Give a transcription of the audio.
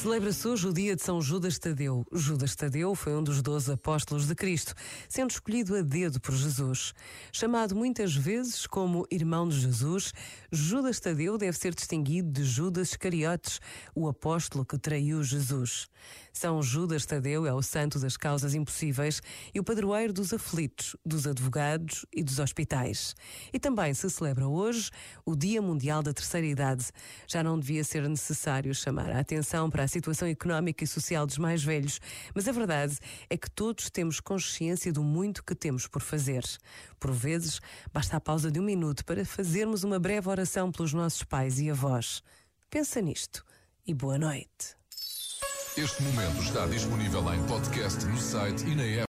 Celebra-se hoje o dia de São Judas Tadeu. Judas Tadeu foi um dos doze apóstolos de Cristo, sendo escolhido a dedo por Jesus. Chamado muitas vezes como irmão de Jesus, Judas Tadeu deve ser distinguido de Judas Iscariotes, o apóstolo que traiu Jesus. São Judas Tadeu é o santo das causas impossíveis e o padroeiro dos aflitos, dos advogados e dos hospitais. E também se celebra hoje o Dia Mundial da Terceira Idade. Já não devia ser necessário chamar a atenção para a situação económica e social dos mais velhos, mas a verdade é que todos temos consciência do muito que temos por fazer. Por vezes, basta a pausa de um minuto para fazermos uma breve oração pelos nossos pais e avós. Pensa nisto e boa noite. Este momento está disponível em podcast no site e na app.